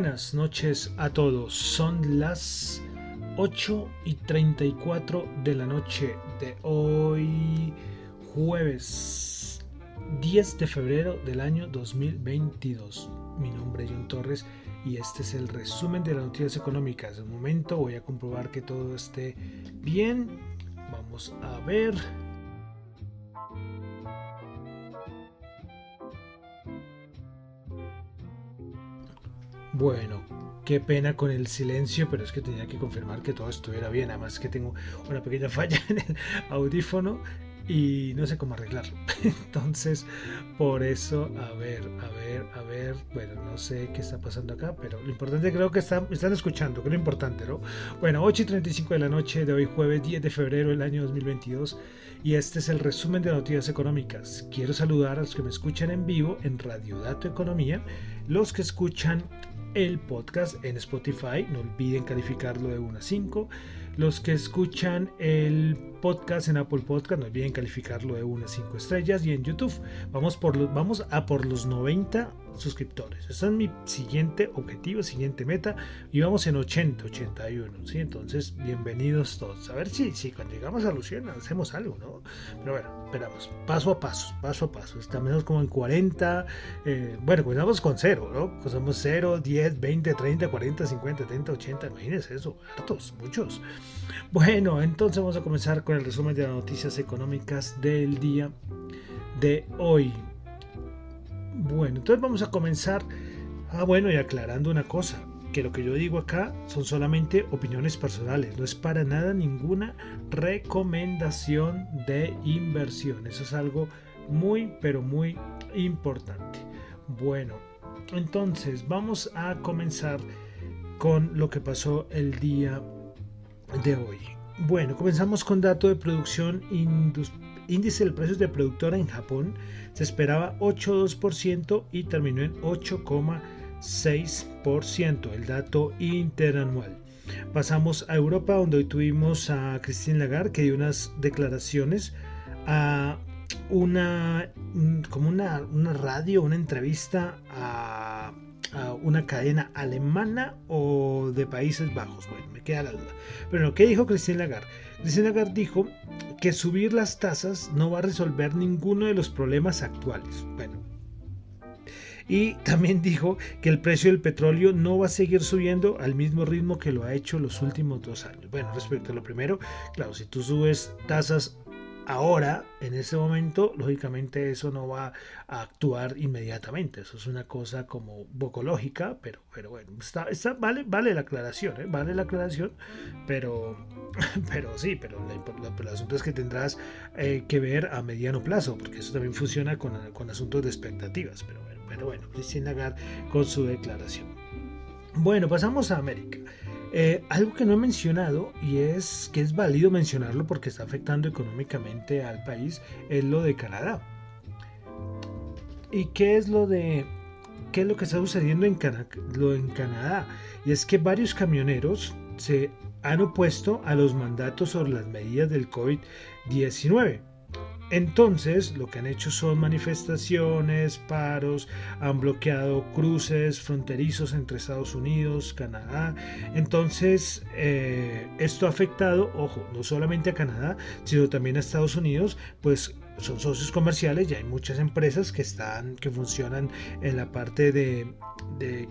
Buenas noches a todos. Son las 8 y 34 de la noche de hoy, jueves 10 de febrero del año 2022. Mi nombre es John Torres y este es el resumen de las noticias económicas. De momento voy a comprobar que todo esté bien. Vamos a ver. Bueno, qué pena con el silencio, pero es que tenía que confirmar que todo estuviera bien. Además que tengo una pequeña falla en el audífono y no sé cómo arreglarlo. Entonces, por eso, a ver, a ver, a ver, bueno, no sé qué está pasando acá, pero lo importante creo que están, están escuchando, que es lo importante, ¿no? Bueno, 8 y 35 de la noche de hoy, jueves 10 de febrero del año 2022, y este es el resumen de noticias económicas. Quiero saludar a los que me escuchan en vivo en Radio Dato Economía, los que escuchan el podcast en Spotify. No olviden calificarlo de 1 a 5. Los que escuchan el podcast en Apple Podcast, no olviden calificarlo de 1 a 5 estrellas. Y en YouTube, vamos, por los, vamos a por los 90 suscriptores. Ese es mi siguiente objetivo, siguiente meta. Y vamos en 80, 81. ¿sí? Entonces, bienvenidos todos. A ver si, si cuando llegamos a los 100 hacemos algo, ¿no? Pero bueno, esperamos. Paso a paso, paso a paso. Estamos como en 40. Eh, bueno, comenzamos con 0, ¿no? Comenzamos 0, 10, 20, 30, 40, 50, 70, 80. Imagínense eso. Hartos, muchos. Bueno, entonces vamos a comenzar con el resumen de las noticias económicas del día de hoy. Bueno, entonces vamos a comenzar. Ah, bueno, y aclarando una cosa, que lo que yo digo acá son solamente opiniones personales, no es para nada ninguna recomendación de inversión. Eso es algo muy, pero muy importante. Bueno, entonces vamos a comenzar con lo que pasó el día de hoy. Bueno, comenzamos con dato de producción índice de precios de productora en Japón. Se esperaba 8,2% y terminó en 8,6%, el dato interanual. Pasamos a Europa, donde hoy tuvimos a Christine Lagarde, que dio unas declaraciones a una, como una, una radio, una entrevista a a una cadena alemana o de Países Bajos. Bueno, me queda la duda. Pero ¿qué dijo Christine Lagarde? Christine Lagarde dijo que subir las tasas no va a resolver ninguno de los problemas actuales. Bueno. Y también dijo que el precio del petróleo no va a seguir subiendo al mismo ritmo que lo ha hecho los últimos dos años. Bueno, respecto a lo primero, claro, si tú subes tasas ahora, en ese momento, lógicamente eso no va a actuar inmediatamente. Eso es una cosa como bocológica, pero, pero bueno, está, está, vale, vale la aclaración, ¿eh? vale la aclaración, pero, pero sí, pero el asunto es que tendrás eh, que ver a mediano plazo, porque eso también funciona con, con asuntos de expectativas. Pero bueno, pero bueno, Christine Lagarde con su declaración. Bueno, pasamos a América. Eh, algo que no he mencionado y es que es válido mencionarlo porque está afectando económicamente al país es lo de Canadá. ¿Y qué es lo de qué es lo que está sucediendo en, en Canadá? Y es que varios camioneros se han opuesto a los mandatos sobre las medidas del COVID-19. Entonces, lo que han hecho son manifestaciones, paros, han bloqueado cruces fronterizos entre Estados Unidos, Canadá. Entonces, eh, esto ha afectado, ojo, no solamente a Canadá, sino también a Estados Unidos, pues son socios comerciales y hay muchas empresas que están que funcionan en la parte de,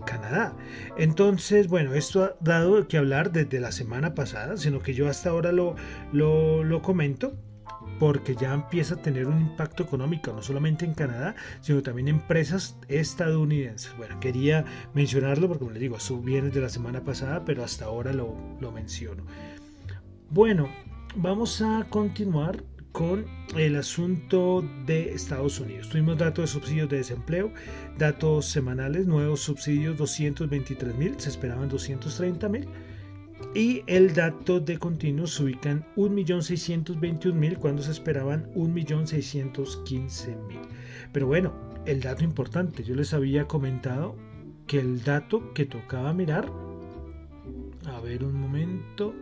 Canadá entonces bueno esto ha dado que hablar desde la semana pasada sino que yo hasta ahora lo, lo, lo comento porque ya empieza a tener un impacto económico, no solamente en Canadá, sino también en empresas estadounidenses. Bueno, quería mencionarlo porque, como les digo, eso viene de la semana pasada, pero hasta ahora lo, lo menciono. Bueno, vamos a continuar con el asunto de Estados Unidos. Tuvimos datos de subsidios de desempleo, datos semanales, nuevos subsidios 223 mil, se esperaban 230 mil y el dato de continuos se ubica en 1.621.000 cuando se esperaban 1.615.000. Pero bueno, el dato importante, yo les había comentado que el dato que tocaba mirar, a ver un momento,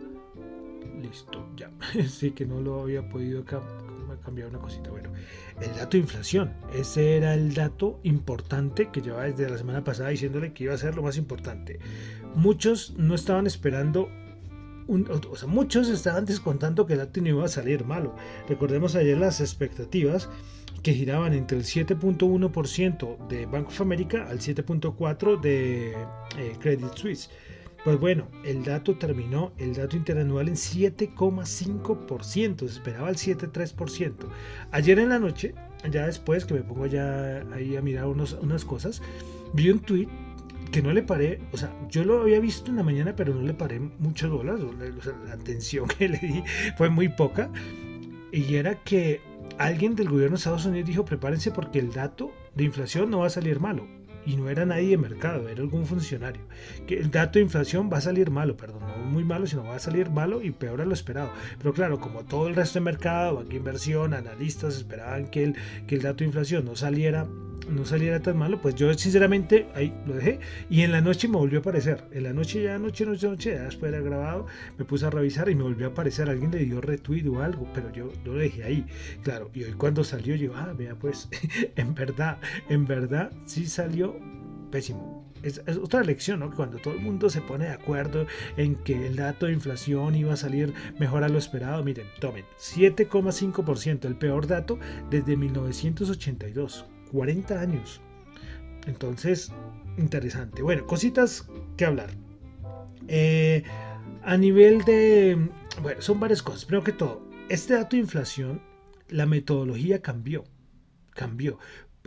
listo, ya, sí que no lo había podido cambiar una cosita. Bueno, el dato de inflación, ese era el dato importante que llevaba desde la semana pasada diciéndole que iba a ser lo más importante muchos no estaban esperando o sea, muchos estaban descontando que el dato no iba a salir malo. Recordemos ayer las expectativas que giraban entre el 7.1% de Bank of America al 7.4% de eh, Credit Suisse. Pues bueno, el dato terminó, el dato interanual en 7,5%, se esperaba el 7,3%. Ayer en la noche, ya después que me pongo ya ahí a mirar unas cosas, vi un tweet que no le paré, o sea, yo lo había visto en la mañana, pero no le paré muchas bolas, o sea, la atención que le di fue muy poca, y era que alguien del gobierno de Estados Unidos dijo, prepárense porque el dato de inflación no va a salir malo, y no era nadie de mercado, era algún funcionario. Que el dato de inflación va a salir malo, perdón, no muy malo, sino va a salir malo y peor a lo esperado. Pero claro, como todo el resto de mercado, banca inversión, analistas esperaban que el, que el dato de inflación no saliera no saliera tan malo, pues yo sinceramente ahí lo dejé y en la noche me volvió a aparecer. En la noche ya, noche, noche, noche, ya después era grabado, me puse a revisar y me volvió a aparecer. Alguien le dio retweet o algo, pero yo lo dejé ahí. Claro, y hoy cuando salió yo, ah, vea, pues en verdad, en verdad sí salió pésimo. Es, otra lección, ¿no? Cuando todo el mundo se pone de acuerdo en que el dato de inflación iba a salir mejor a lo esperado, miren, tomen, 7,5%, el peor dato desde 1982. 40 años. Entonces, interesante. Bueno, cositas que hablar. Eh, a nivel de... Bueno, son varias cosas. Primero que todo, este dato de inflación, la metodología cambió. Cambió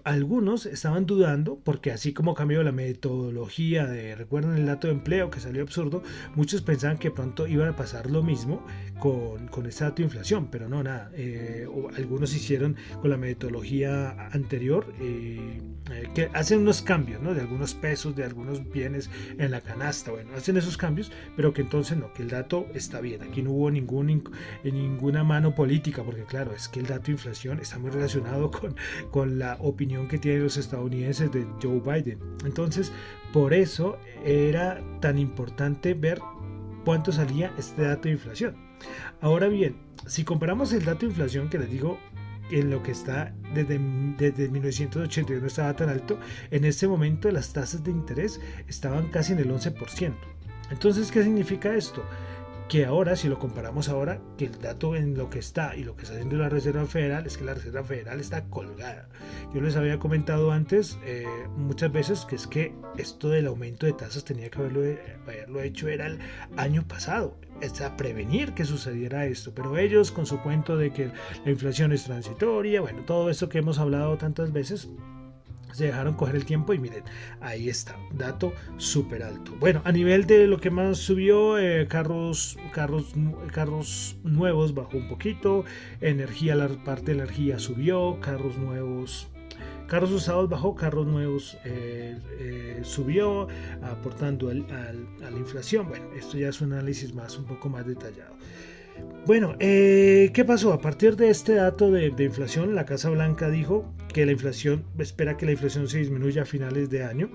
algunos estaban dudando porque así como cambió la metodología de, recuerden el dato de empleo que salió absurdo, muchos pensaban que pronto iba a pasar lo mismo con, con este dato de inflación, pero no, nada. Eh, algunos hicieron con la metodología anterior eh, eh, que hacen unos cambios, ¿no? De algunos pesos, de algunos bienes en la canasta, bueno, hacen esos cambios, pero que entonces no, que el dato está bien. Aquí no hubo ningún, ninguna mano política, porque claro, es que el dato de inflación está muy relacionado con, con la opinión que tienen los estadounidenses de Joe Biden. Entonces, por eso era tan importante ver cuánto salía este dato de inflación. Ahora bien, si comparamos el dato de inflación que les digo en lo que está desde, desde 1982 no estaba tan alto, en este momento las tasas de interés estaban casi en el 11%. Entonces, ¿qué significa esto? Que ahora, si lo comparamos ahora, que el dato en lo que está y lo que está haciendo la Reserva Federal es que la Reserva Federal está colgada. Yo les había comentado antes eh, muchas veces que es que esto del aumento de tasas tenía que haberlo, haberlo hecho era el año pasado, es a prevenir que sucediera esto, pero ellos con su cuento de que la inflación es transitoria, bueno, todo esto que hemos hablado tantas veces, se dejaron coger el tiempo y miren, ahí está, dato súper alto. Bueno, a nivel de lo que más subió, eh, carros, carros, carros nuevos bajó un poquito, energía, la parte de energía subió, carros nuevos Carros usados bajó, carros nuevos eh, eh, subió, aportando a la inflación. Bueno, esto ya es un análisis más, un poco más detallado. Bueno, eh, ¿qué pasó? A partir de este dato de, inflación, la Casa Blanca dijo que la inflación, espera que la inflación se disminuya a finales de año.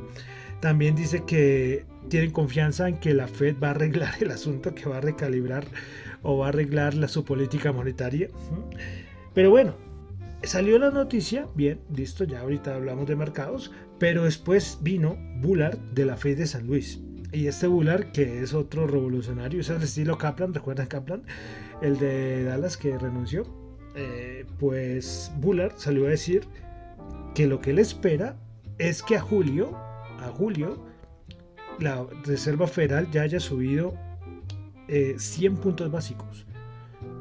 También dice que tienen confianza en que la Fed va a arreglar el asunto, que va a recalibrar o va a arreglar la, su política monetaria. Pero bueno, salió la noticia, bien, listo, ya ahorita hablamos de mercados, pero después vino Bullard de la Fed de San Luis. Y este Bullard, que es otro revolucionario, es el estilo Kaplan, ¿recuerdan Kaplan? El de Dallas que renunció. Eh, pues Bullard salió a decir que lo que él espera es que a julio, a julio, la Reserva Federal ya haya subido 100 eh, puntos básicos.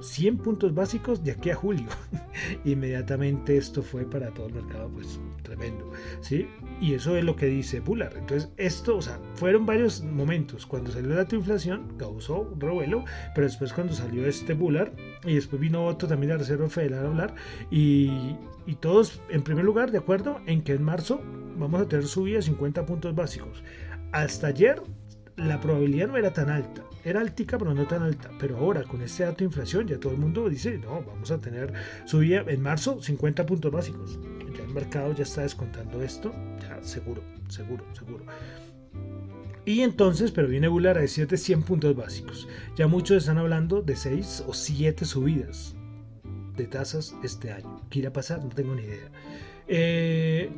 100 puntos básicos de aquí a julio. Inmediatamente esto fue para todo el mercado, pues tremendo. ¿sí? Y eso es lo que dice Bullard. Entonces, esto, o sea, fueron varios momentos. Cuando salió el dato de inflación, causó un revuelo, pero después cuando salió este Bullard, y después vino otro también la Reserva Federal a hablar, y, y todos, en primer lugar, de acuerdo en que en marzo vamos a tener subida de 50 puntos básicos. Hasta ayer la probabilidad no era tan alta. Era altica, pero no tan alta. Pero ahora, con este dato de inflación, ya todo el mundo dice, no, vamos a tener subida en marzo 50 puntos básicos. El mercado ya está descontando esto, seguro, seguro, seguro. Y entonces, pero viene Bular a decirte 100 puntos básicos. Ya muchos están hablando de 6 o 7 subidas de tasas este año. ¿Qué irá a pasar? No tengo ni idea. Eh,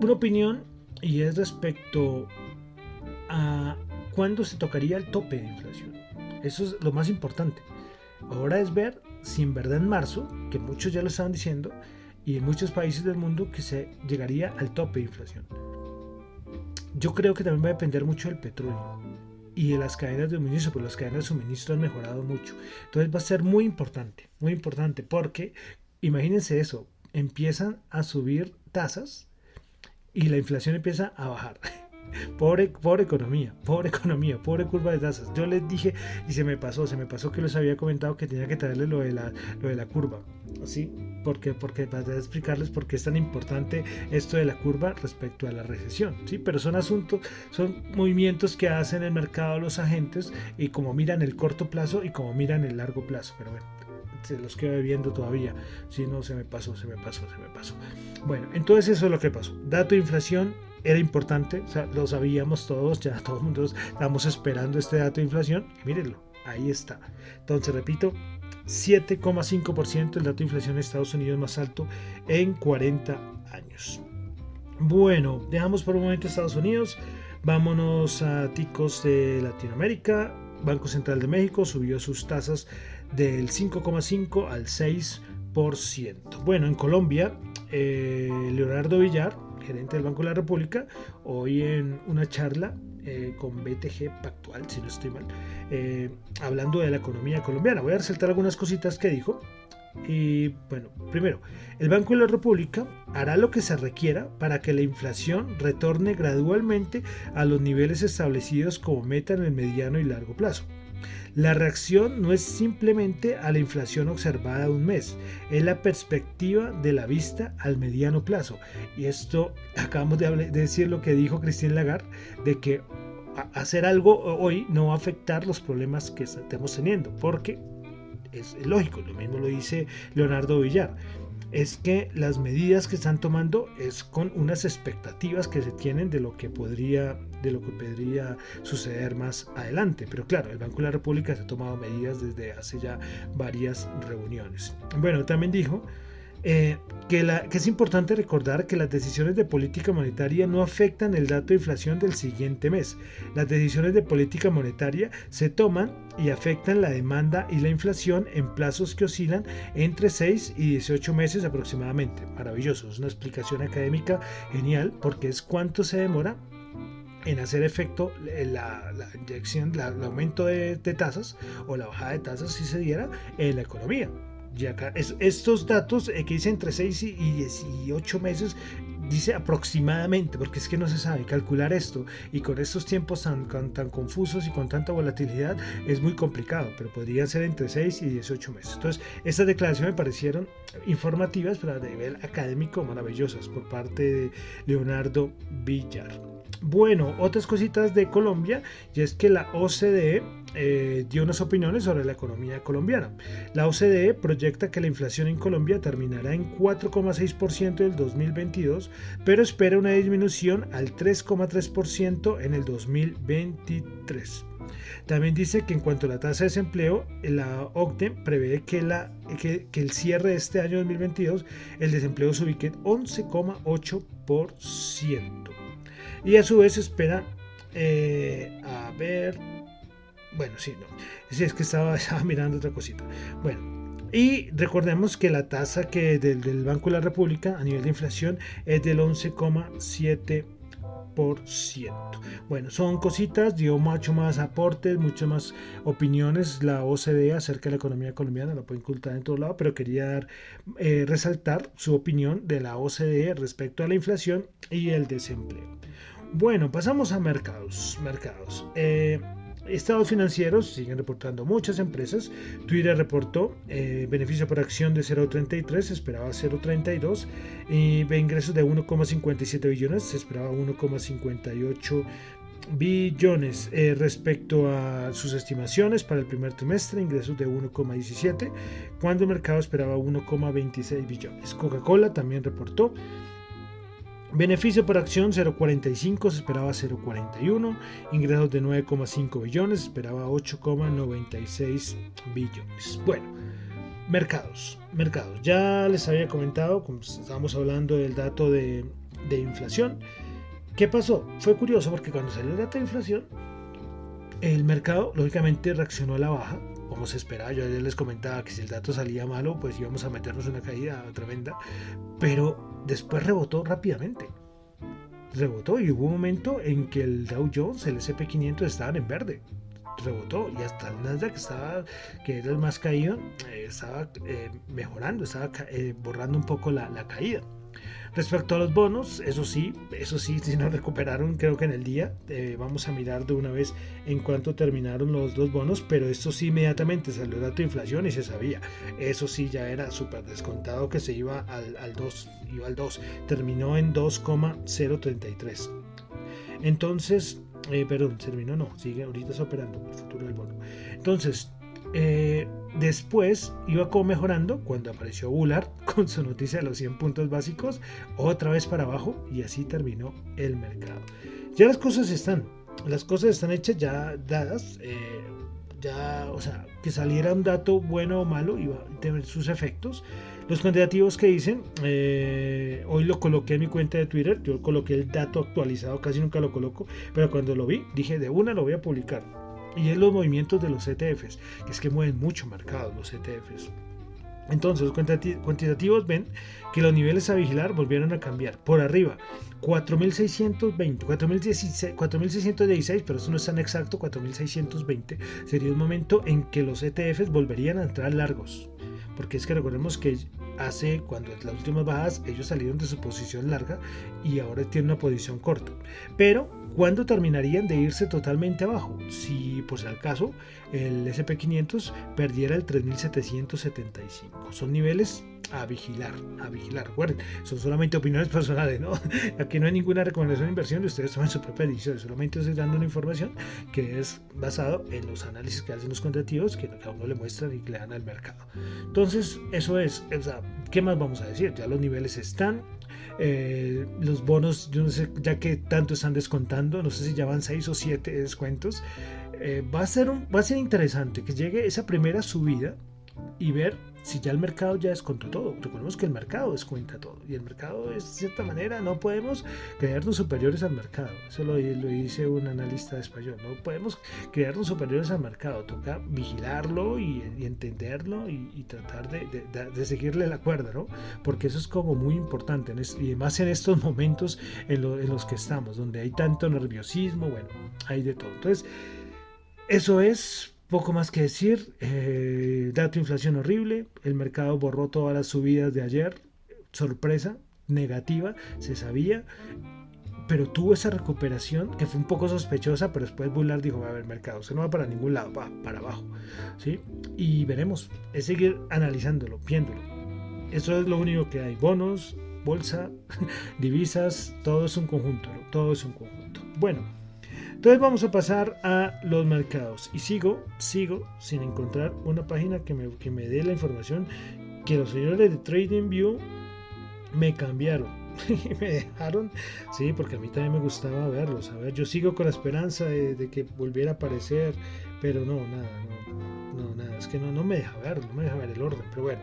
una opinión y es respecto a cuándo se tocaría el tope de inflación. Eso es lo más importante. Ahora es ver si en verdad en marzo, que muchos ya lo estaban diciendo, y en muchos países del mundo que se llegaría al tope de inflación. Yo creo que también va a depender mucho del petróleo y de las cadenas de suministro, porque las cadenas de suministro han mejorado mucho. Entonces va a ser muy importante, muy importante, porque imagínense eso, empiezan a subir tasas y la inflación empieza a bajar. Pobre, pobre economía, pobre economía, pobre curva de tasas. Yo les dije y se me pasó, se me pasó que les había comentado que tenía que traerles lo de la, lo de la curva. ¿Sí? Porque, porque para explicarles por qué es tan importante esto de la curva respecto a la recesión. ¿sí? Pero son asuntos, son movimientos que hacen el mercado los agentes y como miran el corto plazo y como miran el largo plazo. Pero bueno, se los quedo viendo todavía. Si no, se me pasó, se me pasó, se me pasó. Bueno, entonces eso es lo que pasó. Dato de inflación era importante, lo sabíamos todos, ya todo mundo estamos esperando este dato de inflación mírenlo, ahí está. Entonces, repito, 7,5% el dato de inflación en Estados Unidos más alto en 40 años. Bueno, dejamos por un momento Estados Unidos, vámonos a ticos de Latinoamérica. Banco Central de México subió sus tasas del 5,5 al 6%. Bueno, en Colombia, eh, Leonardo Villar, gerente del Banco de la República, hoy en una charla eh, con BTG Pactual, si no estoy mal, eh, hablando de la economía colombiana. Voy a resaltar algunas cositas que dijo. Y bueno, primero, el Banco de la República hará lo que se requiera para que la inflación retorne gradualmente a los niveles establecidos como meta en el mediano y largo plazo. La reacción no es simplemente a la inflación observada un mes, es la perspectiva de la vista al mediano plazo. Y esto acabamos de, decir lo que dijo Christine Lagarde, de que hacer algo hoy no va a afectar los problemas que estamos teniendo, porque es lógico, lo mismo lo dice Leonardo Villar es que las medidas que están tomando es con unas expectativas que se tienen de lo que podría de lo que podría suceder más adelante. Pero claro, el Banco de la República se ha tomado medidas desde hace ya varias reuniones. Bueno, también dijo eh, que, la, es importante recordar que las decisiones de política monetaria no afectan el dato de inflación del siguiente mes. Las decisiones de política monetaria se toman y afectan la demanda y la inflación en plazos que oscilan entre 6 y 18 meses aproximadamente. Maravilloso, es una explicación académica genial porque es cuánto se demora en hacer efecto la, inyección, el aumento de tasas o la bajada de tasas si se diera en la economía estos datos eh, que dice entre 6 y 18 meses, dice aproximadamente, porque es que no se sabe calcular esto y con estos tiempos tan, tan, confusos y con tanta volatilidad es muy complicado, pero podrían ser entre 6 y 18 meses. Entonces, estas declaraciones me parecieron informativas, pero a nivel académico maravillosas por parte de Leonardo Villar. Bueno, otras cositas de Colombia, y es que la OCDE eh, dio unas opiniones sobre la economía colombiana. La OCDE proyecta que la inflación en Colombia terminará en 4,6% del 2022, pero espera una disminución al 3,3% en el 2023. También dice que en cuanto a la tasa de desempleo, la OCDE prevé que, que el cierre de este año 2022 el desempleo se ubique en 11,8% y a su vez espera eh, a ver bueno sí no. Si es que estaba, mirando otra cosita. Bueno y recordemos que la tasa que del, del, Banco de la República a nivel de inflación es del 11,7% Bueno, son cositas, dio mucho más aportes, muchas más opiniones la OCDE acerca de la economía colombiana, la puede ocultar en todo lado, pero quería eh, resaltar su opinión de la OCDE respecto a la inflación y el desempleo. Bueno, pasamos a mercados. Mercados. Eh, estados financieros siguen reportando muchas empresas. Twitter reportó eh, beneficio por acción de 0.33, se esperaba 0.32. Y ingresos de 1,57 billones, se esperaba 1,58 billones eh, respecto a sus estimaciones para el primer trimestre, ingresos de 1,17, cuando el mercado esperaba 1,26 billones. Coca-Cola también reportó Beneficio por acción 0.45, se esperaba 0.41. Ingresos de 9,5 billones, se esperaba 8,96 billones. Bueno, mercados. Mercados. Ya les había comentado, como estábamos hablando del dato de, inflación. ¿Qué pasó? Fue curioso porque cuando salió el dato de inflación, el mercado lógicamente reaccionó a la baja como se esperaba. Yo ayer les comentaba que si el dato salía malo, pues íbamos a meternos una caída tremenda. Pero después rebotó rápidamente. Rebotó y hubo un momento en que el Dow Jones, el SP500 estaban en verde. Rebotó y hasta el Nasdaq estaba, que era el más caído, eh, estaba eh, mejorando, estaba eh, borrando un poco la, la caída. Respecto a los bonos, eso sí, eso sí, si nos recuperaron creo que en el día. Eh, vamos a mirar de una vez en cuánto terminaron los dos bonos, pero esto sí inmediatamente salió el dato de inflación y se sabía. Eso sí ya era súper descontado que se iba al, al 2, iba al 2. Terminó en 2,033. Entonces, eh, perdón, terminó no, sigue ahorita está operando el futuro del bono. Entonces, eh, después iba como mejorando cuando apareció Bullard con su noticia de los 100 puntos básicos, otra vez para abajo y así terminó el mercado. Ya las cosas están, las cosas están hechas ya dadas. Eh, ya, o sea, que saliera un dato bueno o malo iba a tener sus efectos. Los cuantitativos que dicen, eh, hoy lo coloqué en mi cuenta de Twitter, yo coloqué el dato actualizado, casi nunca lo coloco, pero cuando lo vi dije de una lo voy a publicar y es los movimientos de los ETFs, que es que mueven mucho mercado los ETFs. Entonces, los cuantitativos ven que los niveles a vigilar volvieron a cambiar. Por arriba, 4.620, 4.616, pero eso no es tan exacto, 4.620 sería el momento en que los ETFs volverían a entrar largos. Porque es que recordemos que hace, cuando las últimas bajas, ellos salieron de su posición larga y ahora tienen una posición corta. Pero ¿Cuándo terminarían de irse totalmente abajo? Si, por si al caso, el SP500 perdiera el 3775. Son niveles a vigilar, a vigilar. Recuerden, son solamente opiniones personales, ¿no? Aquí no hay ninguna recomendación de inversión de ustedes toman su propia decisión. Solamente estoy dando una información que es basado en los análisis que hacen los contratativos que cada uno le muestran y que le dan al mercado. Entonces, eso es, o sea, ¿qué más vamos a decir? Ya los niveles están, eh, los bonos, yo no sé, ya que tanto están descontando, no sé si ya van 6 o 7 descuentos. Eh, va, a ser va a ser interesante que llegue esa primera subida y ver si ya el mercado ya descontó todo. Recordemos que el mercado descuenta todo y el mercado es de cierta manera no podemos creernos superiores al mercado. Eso lo, lo dice un analista español. No podemos creernos superiores al mercado. Toca vigilarlo y, entenderlo y, tratar de, seguirle la cuerda, ¿no? Porque eso es como muy importante y más en estos momentos en, en los que estamos, donde hay tanto nerviosismo, bueno, hay de todo. Entonces, eso es poco más que decir. Eh, dato de inflación horrible. El mercado borró todas las subidas de ayer. Sorpresa negativa, se sabía. Pero tuvo esa recuperación que fue un poco sospechosa, pero después Bullard dijo, a ver, mercado, se no va para ningún lado, va para abajo. ¿sí? Y veremos, es seguir analizándolo, viéndolo. Eso es lo único que hay. Bonos, bolsa, divisas, todo es un conjunto, todo es un conjunto. Bueno. Entonces vamos a pasar a los mercados. Y sigo, sigo sin encontrar una página que me, que me dé la información que los señores de TradingView me cambiaron. y me dejaron, sí, porque a mí también me gustaba verlos. A ver, yo sigo con la esperanza de, que volviera a aparecer, pero no, nada, no, no, nada, es que no, no me deja ver, no me deja ver el orden, pero bueno.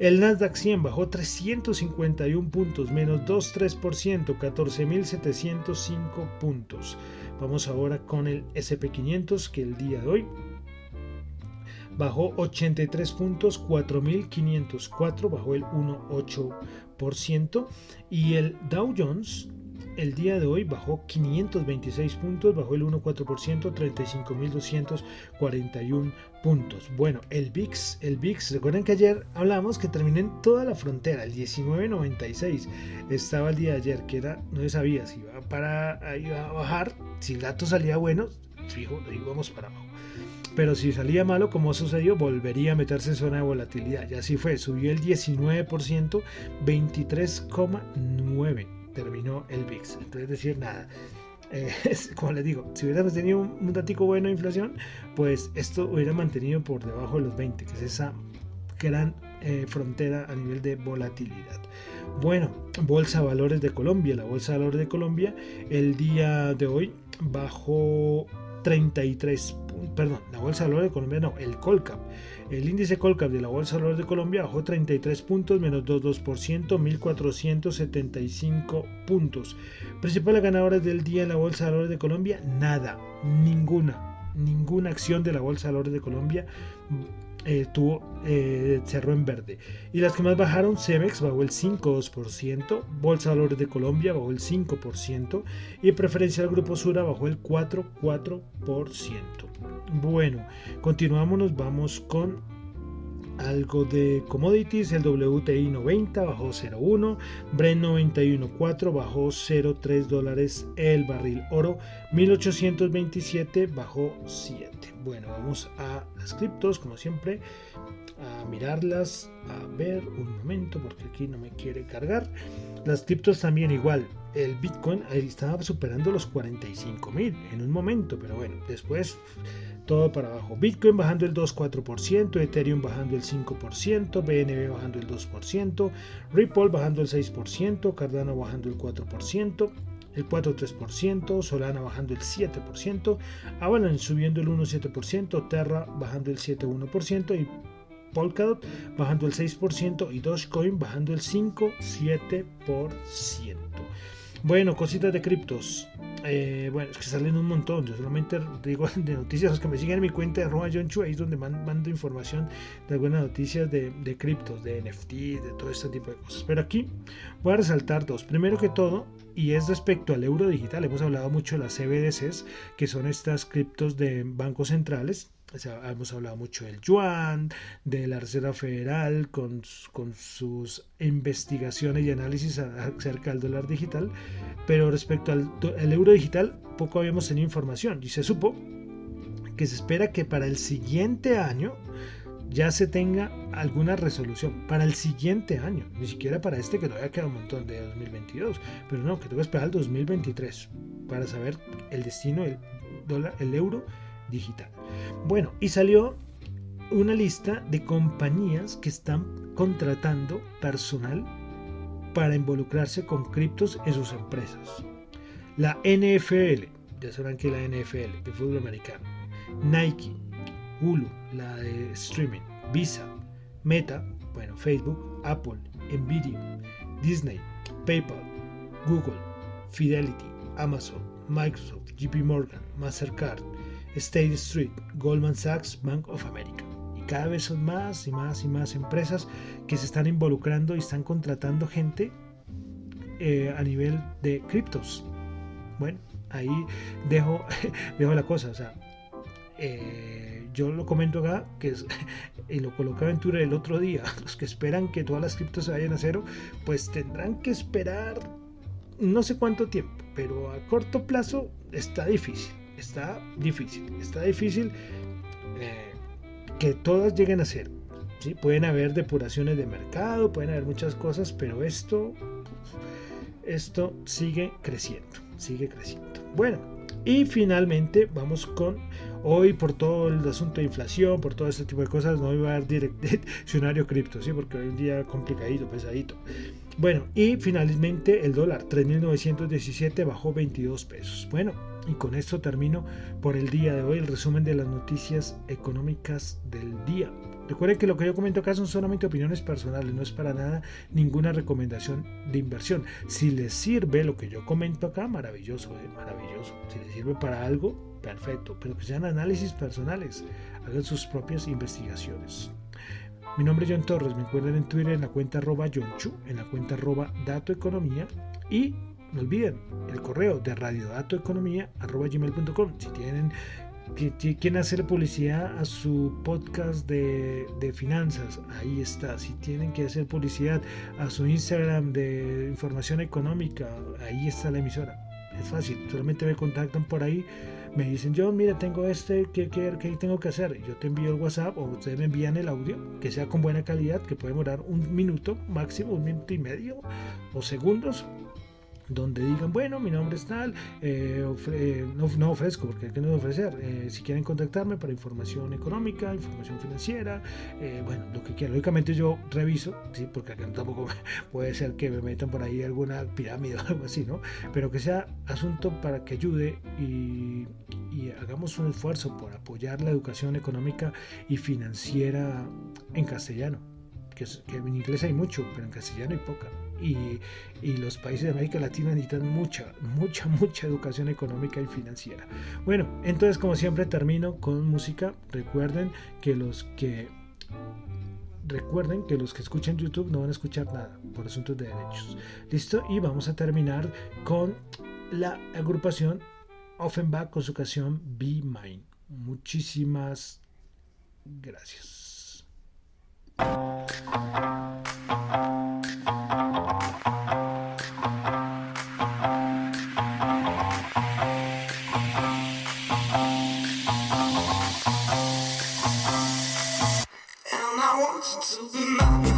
El Nasdaq 100 bajó 351 puntos, menos 2,3%, 14.705 puntos. Vamos ahora con el SP500 que el día de hoy bajó 83 puntos, 4.504, bajó el 1,8%. Y el Dow Jones el día de hoy bajó 526 puntos, bajó el 1,4%, 35.241 puntos. Bueno, el VIX, el VIX, recuerden que ayer hablamos que terminé en toda la frontera, el 19.96 estaba el día de ayer, que era, no sabía si iba, para, iba a bajar, si el dato salía bueno, fijo, íbamos para abajo. Pero si salía malo, como sucedió, volvería a meterse en zona de volatilidad. Y así fue, subió el 19%, 23,9 terminó el VIX. Entonces, decir, nada. Eh, como les digo, si hubiéramos tenido un, un datico bueno de inflación, pues esto hubiera mantenido por debajo de los 20, que es esa gran eh, frontera a nivel de volatilidad. Bueno, Bolsa Valores de Colombia. La Bolsa de Valores de Colombia el día de hoy bajó 33, perdón, la Bolsa de Valores de Colombia no, el Colcap. El índice Colcap de la Bolsa de Valores de Colombia bajó 33 puntos, menos 2,2%, 1.475 puntos. Principales ganadores del día en la Bolsa de Valores de Colombia, nada, ninguna, ninguna acción de la Bolsa de Valores de Colombia eh, tuvo, eh, cerró en verde. Y las que más bajaron, Cemex bajó el 5,2%, Bolsa de Valores de Colombia bajó el 5% y Preferencial Grupo Sura bajó el 4,4%. Bueno, continuamos, vamos con algo de commodities, el WTI 90 bajó 0.1, Brent 91.4 bajó 0.3 dólares el barril, oro 1827 bajó 7. Bueno, vamos a las criptos como siempre, a mirarlas, a ver un momento porque aquí no me quiere cargar. Las criptos también igual, el Bitcoin estaba superando los 45 mil en un momento, pero bueno, después todo para abajo. Bitcoin bajando el 2,4%, Ethereum bajando el 5%, BNB bajando el 2%, Ripple bajando el 6%, Cardano bajando el 4%, el 4,3%, Solana bajando el 7%, Avalanche subiendo el 1,7%, Terra bajando el 7,1% y Polkadot bajando el 6% y Dogecoin bajando el 5,7%. Bueno, cositas de criptos. Eh, bueno, es que salen un montón. Yo solamente digo de noticias. Los que me siguen en mi cuenta de arroba John Chu, ahí es donde mando información de algunas noticias de, de criptos, de NFT, de todo este tipo de cosas. Pero aquí voy a resaltar dos. Primero que todo, y es respecto al euro digital. Hemos hablado mucho de las CBDCs, que son estas criptos de bancos centrales hemos hablado mucho del yuan, de la Reserva Federal con, con sus investigaciones y análisis acerca del dólar digital, pero respecto al, euro digital poco habíamos tenido información y se supo que se espera que para el siguiente año ya se tenga alguna resolución para el siguiente año, ni siquiera para este que todavía queda un montón de 2022, pero no, que tengo que esperar al 2023 para saber el destino del dólar, el euro digital. Bueno, y salió una lista de compañías que están contratando personal para involucrarse con criptos en sus empresas. La NFL, ya sabrán que la NFL de fútbol americano, Nike, Hulu, la de streaming, Visa, Meta, bueno, Facebook, Apple, Nvidia, Disney, PayPal, Google, Fidelity, Amazon, Microsoft, JP Morgan, Mastercard, State Street, Goldman Sachs, Bank of America. Y cada vez son más y más y más empresas que se están involucrando y están contratando gente eh, a nivel de criptos. Bueno, ahí dejo, dejo la cosa. O sea, eh, yo lo comento acá, que es, y lo colocaba en Twitter el otro día, los que esperan que todas las criptos se vayan a cero, pues tendrán que esperar no sé cuánto tiempo, pero a corto plazo está difícil está difícil. Está difícil eh, que todas lleguen a ser. ¿sí? Pueden haber depuraciones de mercado, pueden haber muchas cosas, pero esto, esto sigue creciendo, sigue creciendo. Bueno, y finalmente vamos con hoy por todo el asunto de inflación, por todo este tipo de cosas, no iba a dar diccionario cripto, ¿sí? porque hoy un día complicadito, pesadito. Bueno, y finalmente el dólar 3.917 bajó 22 pesos. Bueno, y con esto termino por el día de hoy el resumen de las noticias económicas del día. Recuerden que lo que yo comento acá son solamente opiniones personales, no es para nada ninguna recomendación de inversión. Si les sirve lo que yo comento acá, maravilloso, ¿eh? maravilloso. Si les sirve para algo, perfecto, pero que sean análisis personales, hagan sus propias investigaciones. Mi nombre es John Torres, me encuentran en Twitter en la cuenta arroba John en la cuenta arroba Dato Economía y no olviden el correo de radiodatoeconomía.com. Si tienen quieren hacer publicidad a su podcast de, de, finanzas, ahí está. Si tienen que hacer publicidad a su Instagram de información económica, ahí está la emisora. Es fácil, solamente me contactan por ahí, me dicen, yo, mira, tengo este, ¿qué, qué, qué tengo que hacer? Yo te envío el WhatsApp o ustedes me envían el audio, que sea con buena calidad, que puede demorar un minuto máximo, un minuto y medio o segundos donde digan, bueno, mi nombre es tal, eh, eh, no, ofrezco, porque que no ofrecer. Eh, si quieren contactarme para información económica, información financiera, bueno, lo que quieran. Lógicamente yo reviso, ¿sí? porque acá tampoco puede ser que me metan por ahí alguna pirámide o algo así, ¿no? Pero que sea asunto para que ayude y, hagamos un esfuerzo por apoyar la educación económica y financiera en castellano. Que, que en inglés hay mucho, pero en castellano hay poca y, los países de América Latina necesitan mucha, mucha, mucha educación económica y financiera. Bueno, entonces como siempre termino con música. Recuerden que los que recuerden que los que escuchan YouTube no van a escuchar nada por asuntos de derechos. ¿Listo? Y vamos a terminar con la agrupación Offenbach con su canción Be Mine. Muchísimas gracias. I want you to be mine.